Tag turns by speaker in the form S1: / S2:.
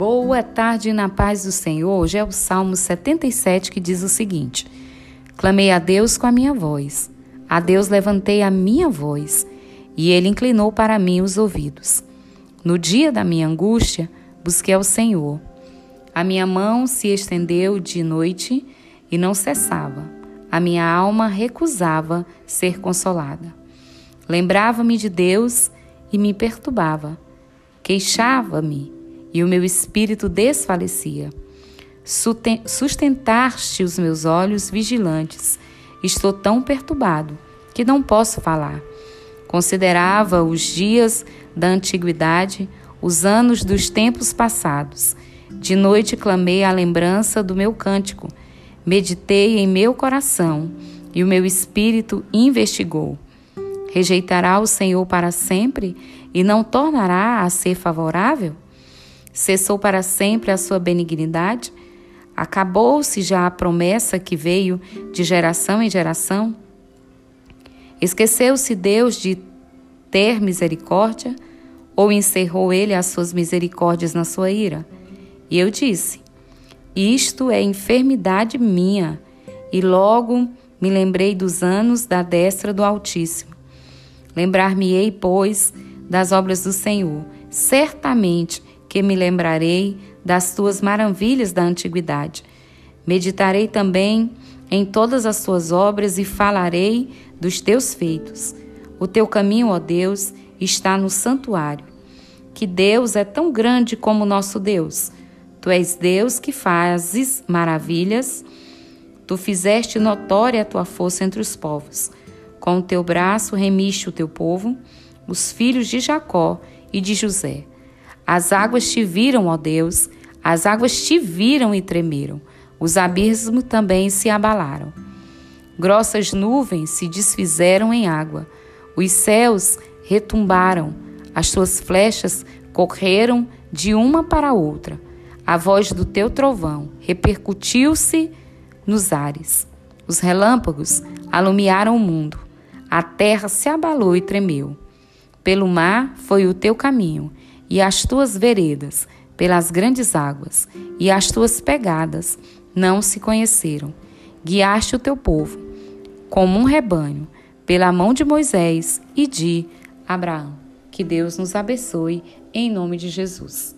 S1: Boa tarde na paz do Senhor. Hoje é o Salmo 77 que diz o seguinte: Clamei a Deus com a minha voz. A Deus levantei a minha voz, e ele inclinou para mim os ouvidos. No dia da minha angústia, busquei ao Senhor. A minha mão se estendeu de noite e não cessava. A minha alma recusava ser consolada. Lembrava-me de Deus e me perturbava. Queixava-me e o meu espírito desfalecia. Sustentaste os meus olhos vigilantes. Estou tão perturbado que não posso falar. Considerava os dias da antiguidade, os anos dos tempos passados. De noite clamei a lembrança do meu cântico. Meditei em meu coração e o meu espírito investigou. Rejeitará o Senhor para sempre e não tornará a ser favorável? Cessou para sempre a sua benignidade? Acabou-se já a promessa que veio de geração em geração? Esqueceu-se Deus de ter misericórdia? Ou encerrou ele as suas misericórdias na sua ira? E eu disse: Isto é enfermidade minha. E logo me lembrei dos anos da destra do Altíssimo. Lembrar-me-ei, pois, das obras do Senhor. Certamente que me lembrarei das tuas maravilhas da antiguidade. Meditarei também em todas as tuas obras e falarei dos teus feitos. O teu caminho, ó Deus, está no santuário. Que Deus é tão grande como nosso Deus. Tu és Deus que fazes maravilhas. Tu fizeste notória a tua força entre os povos. Com o teu braço remiste o teu povo, os filhos de Jacó e de José. As águas te viram, ó Deus, as águas te viram e tremeram. Os abismos também se abalaram. Grossas nuvens se desfizeram em água. Os céus retumbaram. As suas flechas correram de uma para outra. A voz do teu trovão repercutiu-se nos ares. Os relâmpagos alumiaram o mundo. A terra se abalou e tremeu. Pelo mar foi o teu caminho e as tuas veredas pelas grandes águas, e as tuas pegadas não se conheceram. Guiaste o teu povo, como um rebanho, pela mão de Moisés e de Abraão. Que Deus nos abençoe, em nome de Jesus.